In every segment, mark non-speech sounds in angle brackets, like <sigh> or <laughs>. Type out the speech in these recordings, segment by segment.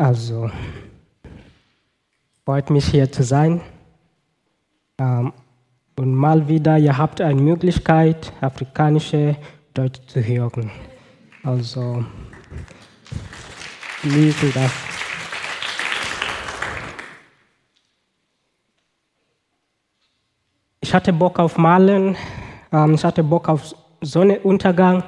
Also, freut mich hier zu sein. Ähm, und mal wieder, ihr habt eine Möglichkeit, afrikanische Deutsch zu hören. Also, lesen das. Ich hatte Bock auf Malen, ähm, ich hatte Bock auf Sonnenuntergang,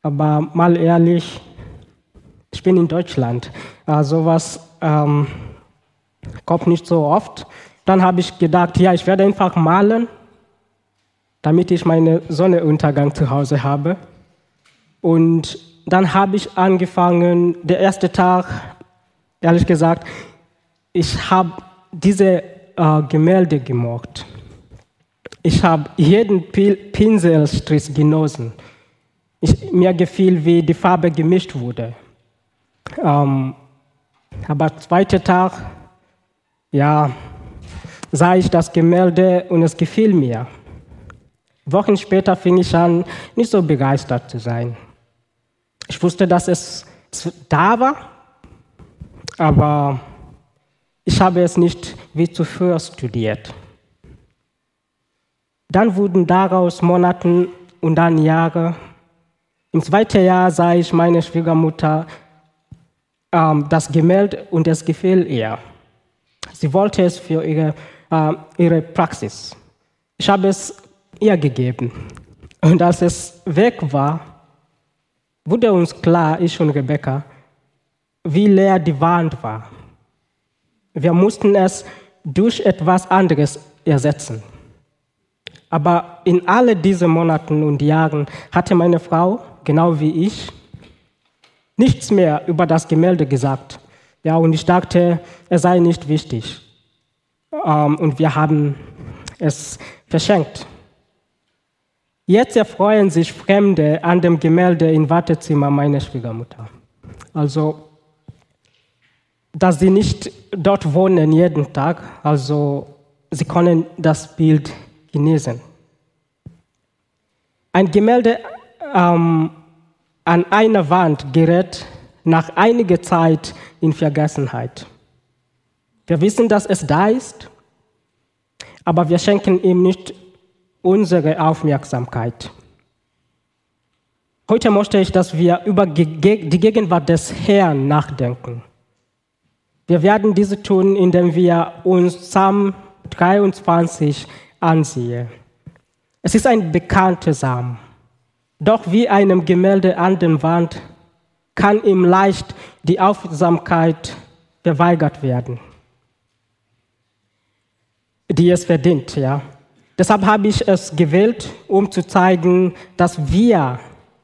aber mal ehrlich, ich bin in Deutschland. Äh, sowas ähm, kommt nicht so oft. Dann habe ich gedacht, ja, ich werde einfach malen, damit ich meinen Sonnenuntergang zu Hause habe. Und dann habe ich angefangen, der erste Tag, ehrlich gesagt, ich habe diese äh, Gemälde gemocht. Ich habe jeden Pinselstrich genossen. Ich, mir gefiel, wie die Farbe gemischt wurde. Ähm, aber zweiter Tag, ja, sah ich das Gemälde und es gefiel mir. Wochen später fing ich an, nicht so begeistert zu sein. Ich wusste, dass es da war, aber ich habe es nicht wie zuvor studiert. Dann wurden daraus Monate und dann Jahre. Im zweiten Jahr sah ich meine Schwiegermutter ähm, das Gemälde und es gefiel ihr. Sie wollte es für ihre, äh, ihre Praxis. Ich habe es ihr gegeben. Und als es weg war, wurde uns klar, ich und Rebecca, wie leer die Wand war. Wir mussten es durch etwas anderes ersetzen. Aber in all diesen Monaten und Jahren hatte meine Frau, genau wie ich, nichts mehr über das Gemälde gesagt. Ja, und ich dachte, es sei nicht wichtig. Ähm, und wir haben es verschenkt. Jetzt erfreuen sich Fremde an dem Gemälde im Wartezimmer meiner Schwiegermutter. Also, dass sie nicht dort wohnen jeden Tag, also sie können das Bild genießen. Ein Gemälde ähm, an einer Wand gerät nach einiger Zeit in Vergessenheit. Wir wissen, dass es da ist, aber wir schenken ihm nicht unsere Aufmerksamkeit. Heute möchte ich, dass wir über die Gegenwart des Herrn nachdenken. Wir werden diese tun, indem wir uns Psalm 23 ansehen. Es ist ein bekannter Psalm. Doch wie einem Gemälde an der Wand kann ihm leicht die Aufmerksamkeit verweigert werden, die es verdient. Ja. Deshalb habe ich es gewählt, um zu zeigen, dass wir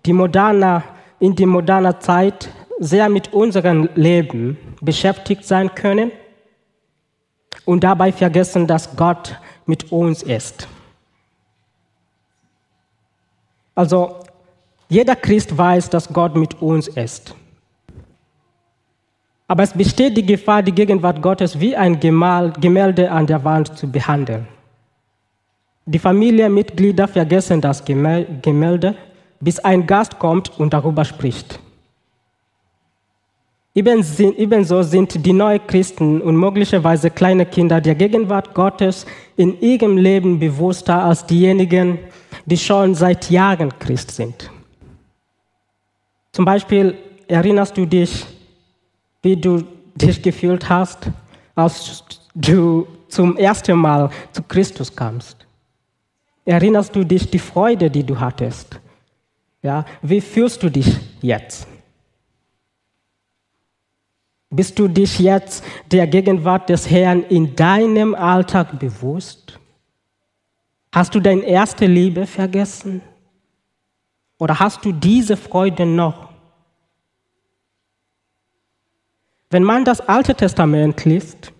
die moderne, in der modernen Zeit sehr mit unserem Leben beschäftigt sein können und dabei vergessen, dass Gott mit uns ist. Also jeder Christ weiß, dass Gott mit uns ist. Aber es besteht die Gefahr, die Gegenwart Gottes wie ein Gemälde an der Wand zu behandeln. Die Familienmitglieder vergessen das Gemälde, bis ein Gast kommt und darüber spricht. Ebenso sind die neuen Christen und möglicherweise kleine Kinder der Gegenwart Gottes in ihrem Leben bewusster als diejenigen, die schon seit Jahren Christ sind. Zum Beispiel erinnerst du dich, wie du dich gefühlt hast, als du zum ersten Mal zu Christus kamst. Erinnerst du dich die Freude, die du hattest? Ja, wie fühlst du dich jetzt? Bist du dich jetzt der Gegenwart des Herrn in deinem Alltag bewusst? Hast du deine erste Liebe vergessen? Oder hast du diese Freude noch? Wenn man das Alte Testament liest,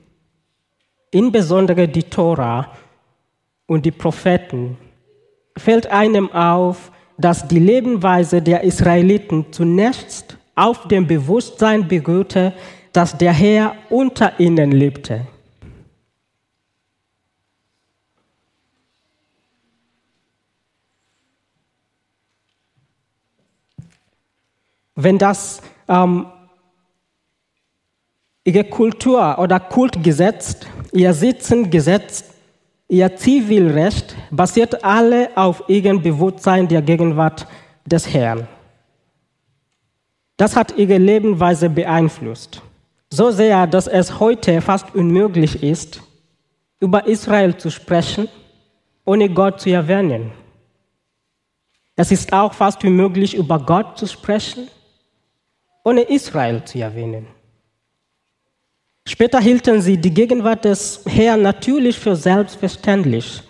insbesondere die Tora und die Propheten, fällt einem auf, dass die Lebensweise der Israeliten zunächst auf dem Bewusstsein beruhte, dass der Herr unter ihnen lebte. Wenn das ähm, Ihre Kultur oder Kultgesetz, ihr Sitzengesetz, ihr Zivilrecht basiert alle auf ihrem Bewusstsein der Gegenwart des Herrn. Das hat ihre Lebensweise beeinflusst. So sehr, dass es heute fast unmöglich ist, über Israel zu sprechen, ohne Gott zu erwähnen. Es ist auch fast unmöglich, über Gott zu sprechen, ohne Israel zu erwähnen. Später hielten sie die Gegenwart des Herrn natürlich für selbstverständlich.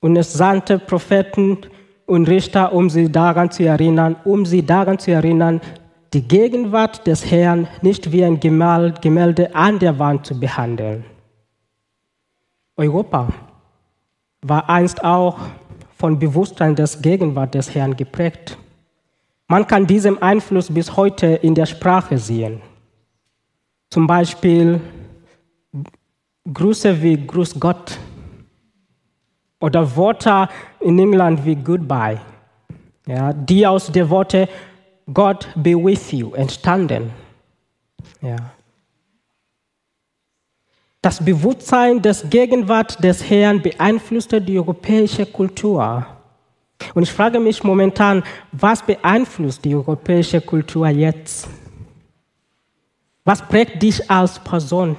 Und es sandte Propheten und Richter, um sie daran zu erinnern, um sie daran zu erinnern, die Gegenwart des Herrn nicht wie ein Gemälde an der Wand zu behandeln. Europa war einst auch von Bewusstsein des Gegenwart des Herrn geprägt. Man kann diesen Einfluss bis heute in der Sprache sehen. Zum Beispiel Grüße wie Grüß Gott oder Worte in England wie Goodbye, ja, die aus den Worten God be with you entstanden. Ja. Das Bewusstsein des Gegenwart des Herrn beeinflusste die europäische Kultur. Und ich frage mich momentan, was beeinflusst die europäische Kultur jetzt? Was prägt dich als Person?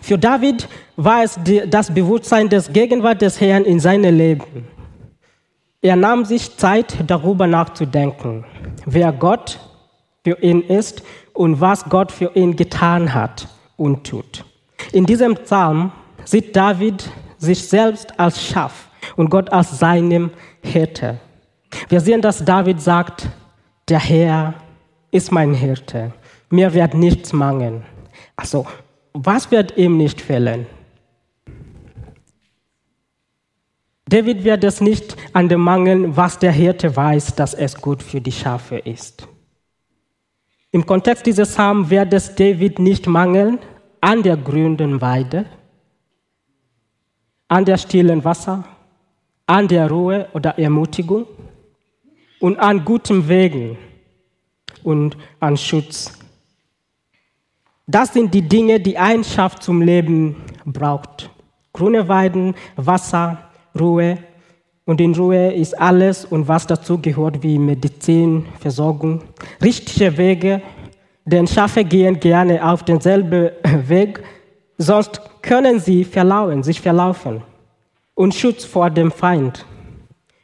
Für David war es das Bewusstsein des Gegenwart des Herrn in seinem Leben. Er nahm sich Zeit, darüber nachzudenken, wer Gott für ihn ist und was Gott für ihn getan hat und tut. In diesem Psalm sieht David sich selbst als Schaf und Gott als seinem Hirte. Wir sehen, dass David sagt, der Herr ist mein Hirte. Mir wird nichts mangeln. Also, was wird ihm nicht fehlen? David wird es nicht an dem mangeln, was der Hirte weiß, dass es gut für die Schafe ist. Im Kontext dieses Psalms wird es David nicht mangeln an der grünen Weide, an der stillen Wasser, an der Ruhe oder Ermutigung und an guten Wegen und an Schutz. Das sind die Dinge, die ein Schaf zum Leben braucht. Grüne Weiden, Wasser, Ruhe. Und in Ruhe ist alles und was dazu gehört, wie Medizin, Versorgung, richtige Wege. Denn Schafe gehen gerne auf denselben Weg, sonst können sie verlaufen, sich verlaufen. Und Schutz vor dem Feind.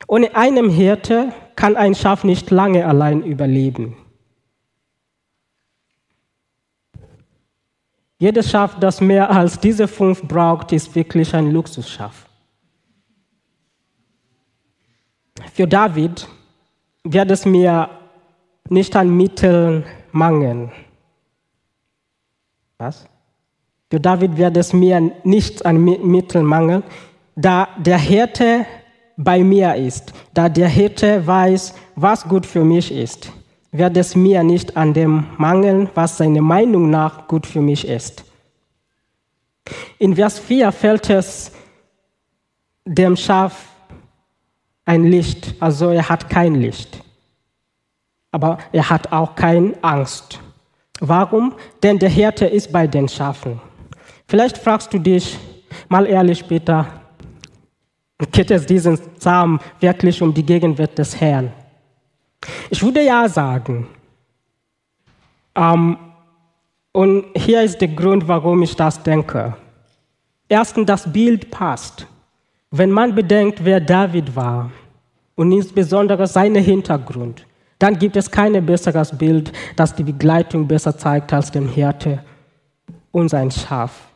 Ohne einem Hirte kann ein Schaf nicht lange allein überleben. Jedes Schaf, das mehr als diese fünf braucht, ist wirklich ein Luxusschaf. Für David wird es mir nicht an Mitteln mangeln. Was? Für David wird es mir nicht an Mitteln mangeln, da der Hirte bei mir ist, da der Hirte weiß, was gut für mich ist wird es mir nicht an dem mangeln, was seiner Meinung nach gut für mich ist. In Vers 4 fällt es dem Schaf ein Licht, also er hat kein Licht. Aber er hat auch keine Angst. Warum? Denn der Hirte ist bei den Schafen. Vielleicht fragst du dich mal ehrlich später, geht es diesen Psalm wirklich um die Gegenwart des Herrn? Ich würde ja sagen. Ähm, und hier ist der Grund, warum ich das denke. Erstens, das Bild passt. Wenn man bedenkt, wer David war und insbesondere seinen Hintergrund, dann gibt es kein besseres Bild, das die Begleitung besser zeigt als den Hirte und sein Schaf.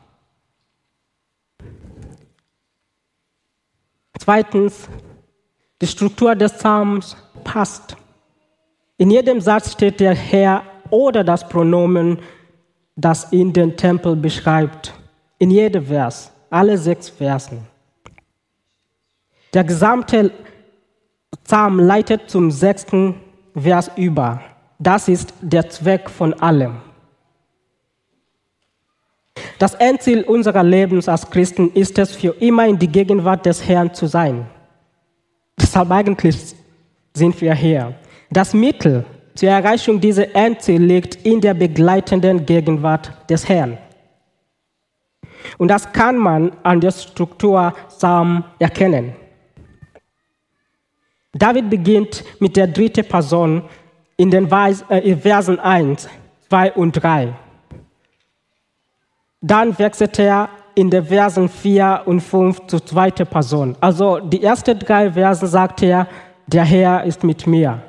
Zweitens, die Struktur des Psalms passt. In jedem Satz steht der Herr oder das Pronomen, das ihn den Tempel beschreibt. In jedem Vers, alle sechs Versen. Der gesamte Psalm leitet zum sechsten Vers über. Das ist der Zweck von allem. Das Endziel unserer Lebens als Christen ist es, für immer in die Gegenwart des Herrn zu sein. Deshalb eigentlich sind wir hier. Das Mittel zur Erreichung dieser Endziel liegt in der begleitenden Gegenwart des Herrn. Und das kann man an der Struktur Psalm erkennen. David beginnt mit der dritten Person in den äh, Versen 1, 2 und 3. Dann wechselt er in den Versen 4 und 5 zur zweiten Person. Also die ersten drei Versen sagt er, der Herr ist mit mir.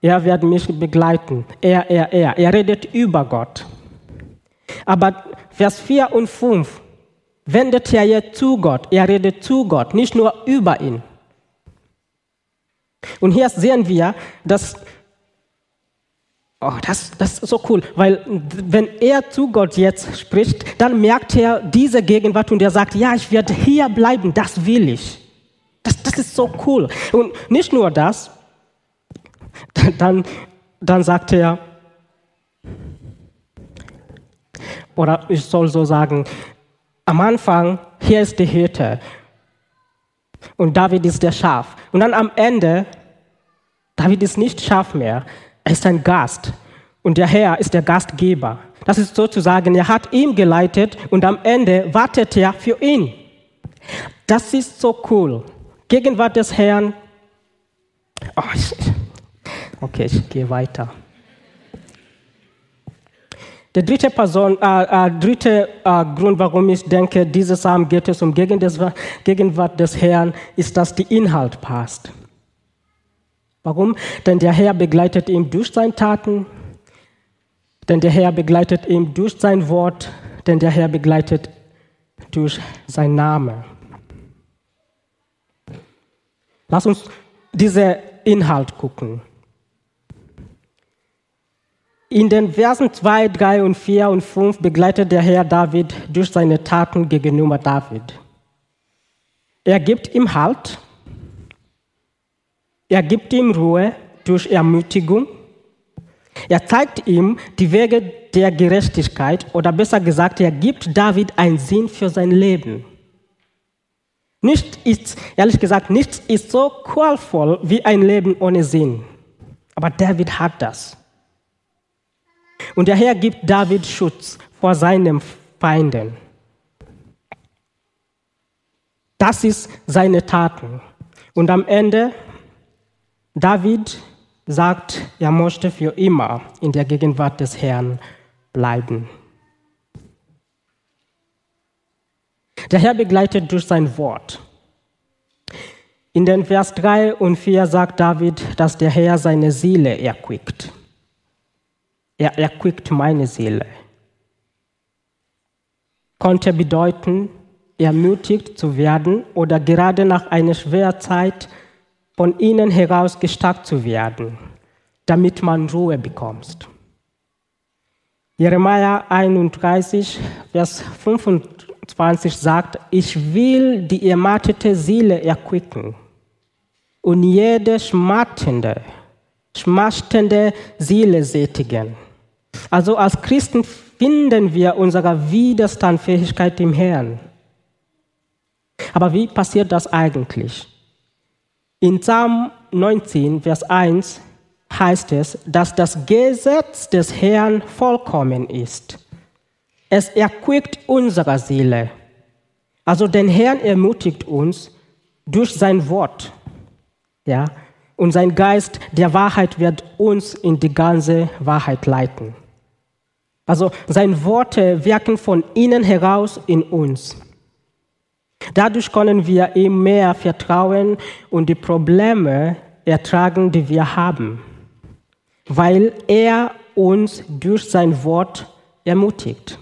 Er wird mich begleiten. Er, er, er. Er redet über Gott. Aber Vers 4 und 5 wendet er jetzt zu Gott. Er redet zu Gott, nicht nur über ihn. Und hier sehen wir, dass Oh, das, das ist so cool, weil wenn er zu Gott jetzt spricht, dann merkt er diese Gegenwart und er sagt, ja, ich werde hier bleiben, das will ich. Das, das ist so cool. Und nicht nur das, <laughs> dann, dann sagt er, oder ich soll so sagen, am Anfang, hier ist die Hirte und David ist der Schaf. Und dann am Ende, David ist nicht Schaf mehr, er ist ein Gast und der Herr ist der Gastgeber. Das ist sozusagen, er hat ihn geleitet und am Ende wartet er für ihn. Das ist so cool. Gegenwart des Herrn. Oh, okay, ich gehe weiter. Der dritte, Person, äh, äh, dritte äh, Grund, warum ich denke, dieses Psalm geht es um Gegenwart des Herrn, ist, dass die Inhalt passt. Warum? Denn der Herr begleitet ihn durch seine Taten, denn der Herr begleitet ihn durch sein Wort, denn der Herr begleitet durch sein Name. Lass uns diesen Inhalt gucken. In den Versen 2, 3 und 4 und 5 begleitet der Herr David durch seine Taten gegenüber David. Er gibt ihm Halt, er gibt ihm Ruhe durch Ermutigung. Er zeigt ihm die Wege der Gerechtigkeit oder besser gesagt, er gibt David einen Sinn für sein Leben. Nicht ist, ehrlich gesagt, nichts ist so qualvoll wie ein Leben ohne Sinn. Aber David hat das. Und der Herr gibt David Schutz vor seinen Feinden. Das ist seine Taten. Und am Ende David sagt, er möchte für immer in der Gegenwart des Herrn bleiben. Der Herr begleitet durch sein Wort. In den Vers 3 und 4 sagt David, dass der Herr seine Seele erquickt. Er erquickt meine Seele. Konnte bedeuten, ermutigt zu werden oder gerade nach einer schweren Zeit von innen heraus gestärkt zu werden, damit man Ruhe bekommt. Jeremia 31, Vers 25 sagt, ich will die ermattete Seele erquicken und jede schmattende, schmachtende Seele sättigen. Also als Christen finden wir unsere Widerstandsfähigkeit im Herrn. Aber wie passiert das eigentlich? In Psalm 19, Vers 1 heißt es, dass das Gesetz des Herrn vollkommen ist. Es erquickt unsere Seele. Also den Herrn ermutigt uns durch sein Wort. Ja, und sein Geist der Wahrheit wird uns in die ganze Wahrheit leiten. Also seine Worte wirken von innen heraus in uns. Dadurch können wir ihm mehr vertrauen und die Probleme ertragen, die wir haben, weil er uns durch sein Wort ermutigt.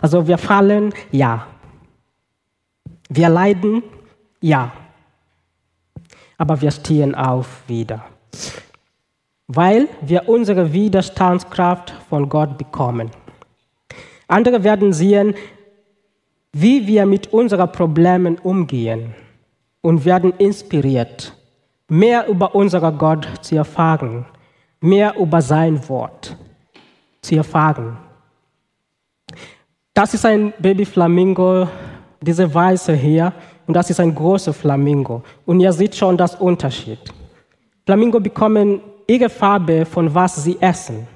Also wir fallen, ja. Wir leiden, ja. Aber wir stehen auf wieder, weil wir unsere Widerstandskraft von Gott bekommen. Andere werden sehen, wie wir mit unseren Problemen umgehen und werden inspiriert, mehr über unseren Gott zu erfahren, mehr über sein Wort zu erfahren. Das ist ein Babyflamingo, diese Weiße hier, und das ist ein großer Flamingo. Und ihr seht schon das Unterschied. Flamingo bekommen ihre Farbe von was sie essen.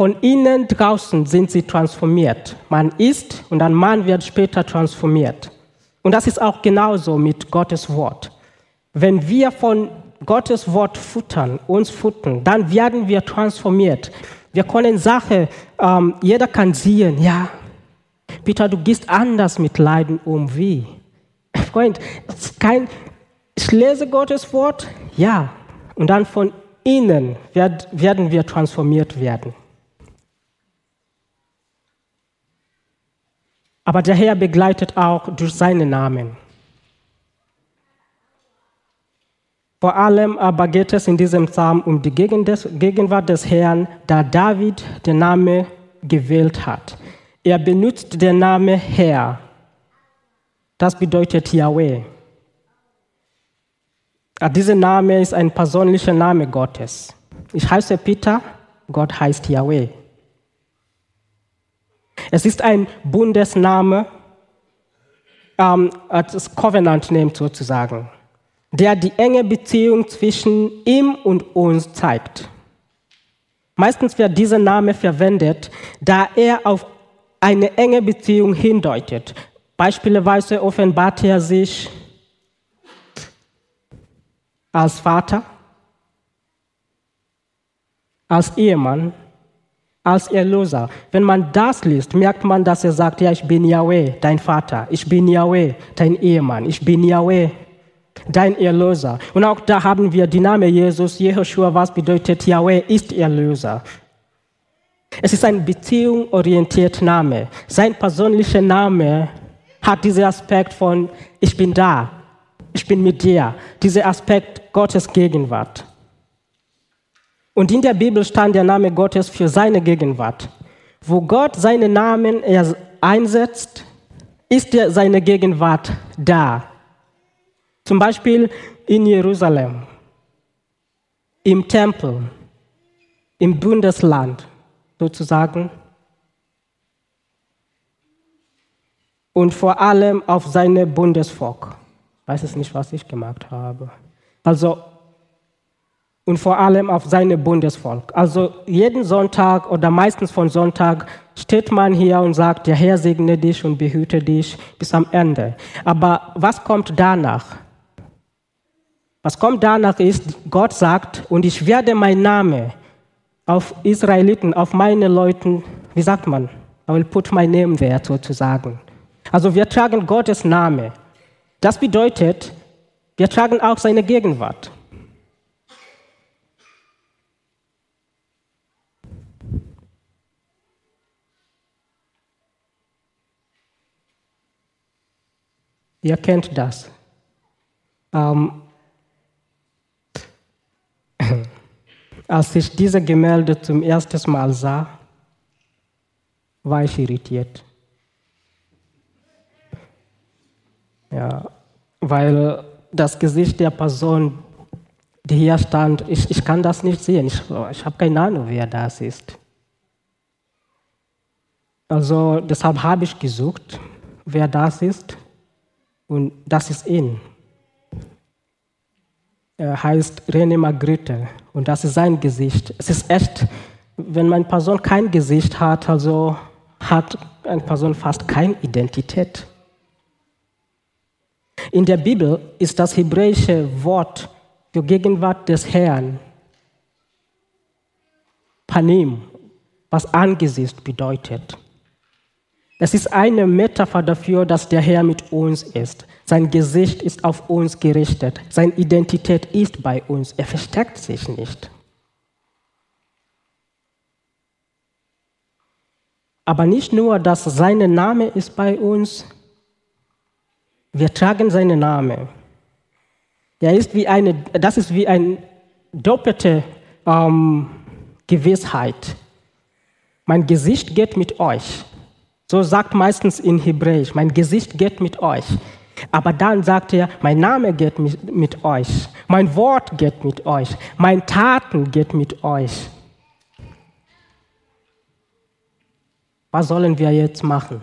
Von innen draußen sind sie transformiert. Man isst und ein Mann wird später transformiert. Und das ist auch genauso mit Gottes Wort. Wenn wir von Gottes Wort futtern, uns futtern, dann werden wir transformiert. Wir können Sachen, ähm, jeder kann sehen, ja, Peter, du gehst anders mit Leiden um. Wie? Freund, kein, ich lese Gottes Wort, ja, und dann von innen werd, werden wir transformiert werden. Aber der Herr begleitet auch durch seinen Namen. Vor allem aber geht es in diesem Psalm um die Gegenwart des Herrn, da David den Namen gewählt hat. Er benutzt den Namen Herr. Das bedeutet Yahweh. Dieser Name ist ein persönlicher Name Gottes. Ich heiße Peter, Gott heißt Yahweh. Es ist ein Bundesname, ähm, als Covenant Name sozusagen, der die enge Beziehung zwischen ihm und uns zeigt. Meistens wird dieser Name verwendet, da er auf eine enge Beziehung hindeutet. Beispielsweise offenbart er sich als Vater, als Ehemann, als Erlöser. Wenn man das liest, merkt man, dass er sagt, ja, ich bin Yahweh, dein Vater, ich bin Yahweh, dein Ehemann, ich bin Yahweh, dein Erlöser. Und auch da haben wir die Name Jesus, Jehoshua, was bedeutet Yahweh ist Erlöser. Es ist ein beziehungsorientierter Name. Sein persönlicher Name hat diesen Aspekt von ich bin da, ich bin mit dir, dieser Aspekt Gottes Gegenwart. Und in der Bibel stand der Name Gottes für seine Gegenwart. Wo Gott seinen Namen einsetzt, ist seine Gegenwart da. Zum Beispiel in Jerusalem, im Tempel, im Bundesland sozusagen. Und vor allem auf seine Bundesvolk. Ich weiß es nicht, was ich gemacht habe. Also und vor allem auf seine Bundesvolk. Also jeden Sonntag oder meistens von Sonntag steht man hier und sagt, der Herr segne dich und behüte dich bis am Ende. Aber was kommt danach? Was kommt danach ist, Gott sagt, und ich werde mein Name auf Israeliten, auf meine Leuten, wie sagt man? I will put my name there sozusagen. Also wir tragen Gottes Name. Das bedeutet, wir tragen auch seine Gegenwart. Ihr kennt das. Ähm, <laughs> als ich diese Gemälde zum ersten Mal sah, war ich irritiert. Ja, weil das Gesicht der Person, die hier stand, ich, ich kann das nicht sehen. Ich, ich habe keine Ahnung, wer das ist. Also deshalb habe ich gesucht, wer das ist. Und das ist ihn. Er heißt René Magritte und das ist sein Gesicht. Es ist echt, wenn eine Person kein Gesicht hat, also hat eine Person fast keine Identität. In der Bibel ist das hebräische Wort für Gegenwart des Herrn Panim, was Angesicht bedeutet. Es ist eine Metapher dafür, dass der Herr mit uns ist. Sein Gesicht ist auf uns gerichtet. Seine Identität ist bei uns. Er versteckt sich nicht. Aber nicht nur, dass sein Name ist bei uns, wir tragen seinen Namen. Er ist wie eine, das ist wie eine doppelte ähm, Gewissheit. Mein Gesicht geht mit euch. So sagt meistens in Hebräisch, mein Gesicht geht mit euch. Aber dann sagt er, mein Name geht mit, euch, mein Wort geht mit euch, mein Taten geht mit euch. Was sollen wir jetzt machen?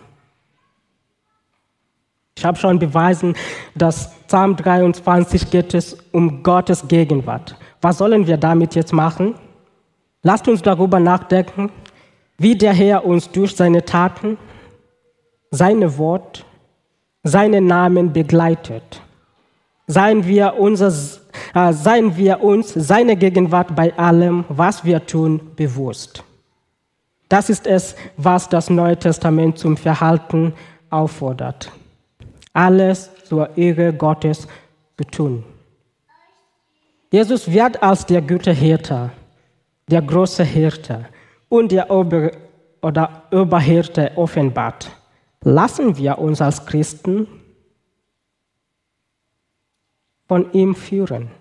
Ich habe schon beweisen, dass Psalm 23 geht es um Gottes Gegenwart. Was sollen wir damit jetzt machen? Lasst uns darüber nachdenken, wie der Herr uns durch seine Taten, seine Wort, seinen Namen begleitet. Seien wir, unser, äh, seien wir uns seine Gegenwart bei allem, was wir tun, bewusst. Das ist es, was das Neue Testament zum Verhalten auffordert. Alles zur Ehre Gottes zu tun. Jesus wird als der gute Hirte, der große Hirte und der Ober- oder Oberhirte offenbart. Lassen wir uns als Christen von ihm führen.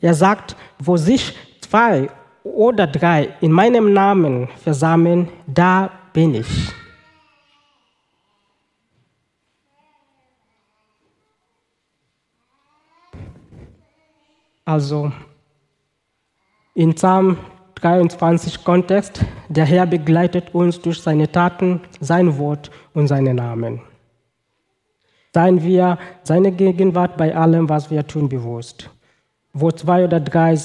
Er sagt, wo sich zwei oder drei in meinem Namen versammeln, da bin ich. Also in Psalm 23 Kontext, der Herr begleitet uns durch seine Taten, sein Wort und seinen Namen. Seien wir seine Gegenwart bei allem, was wir tun, bewusst. Wo zwei oder drei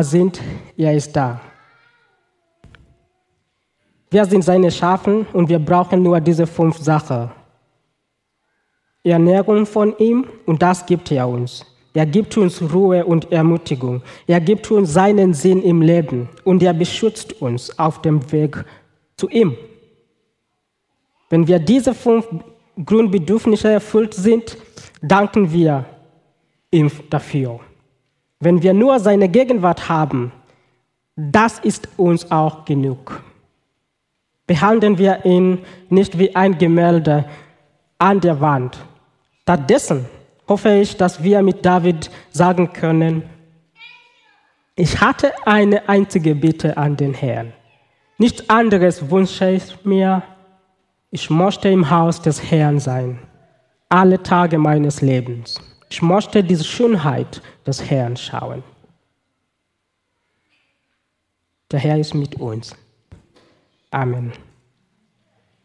sind, er ist da. Wir sind seine Schafen und wir brauchen nur diese fünf Sachen. Ernährung von ihm und das gibt er uns. Er gibt uns Ruhe und Ermutigung. Er gibt uns seinen Sinn im Leben und er beschützt uns auf dem Weg zu ihm. Wenn wir diese fünf Grundbedürfnisse erfüllt sind, danken wir ihm dafür. Wenn wir nur seine Gegenwart haben, das ist uns auch genug. Behandeln wir ihn nicht wie ein Gemälde an der Wand. Stattdessen hoffe ich, dass wir mit David sagen können, ich hatte eine einzige Bitte an den Herrn. Nichts anderes wünsche ich mir, ich möchte im Haus des Herrn sein, alle Tage meines Lebens. Ich möchte diese Schönheit des Herrn schauen. Der Herr ist mit uns. Amen.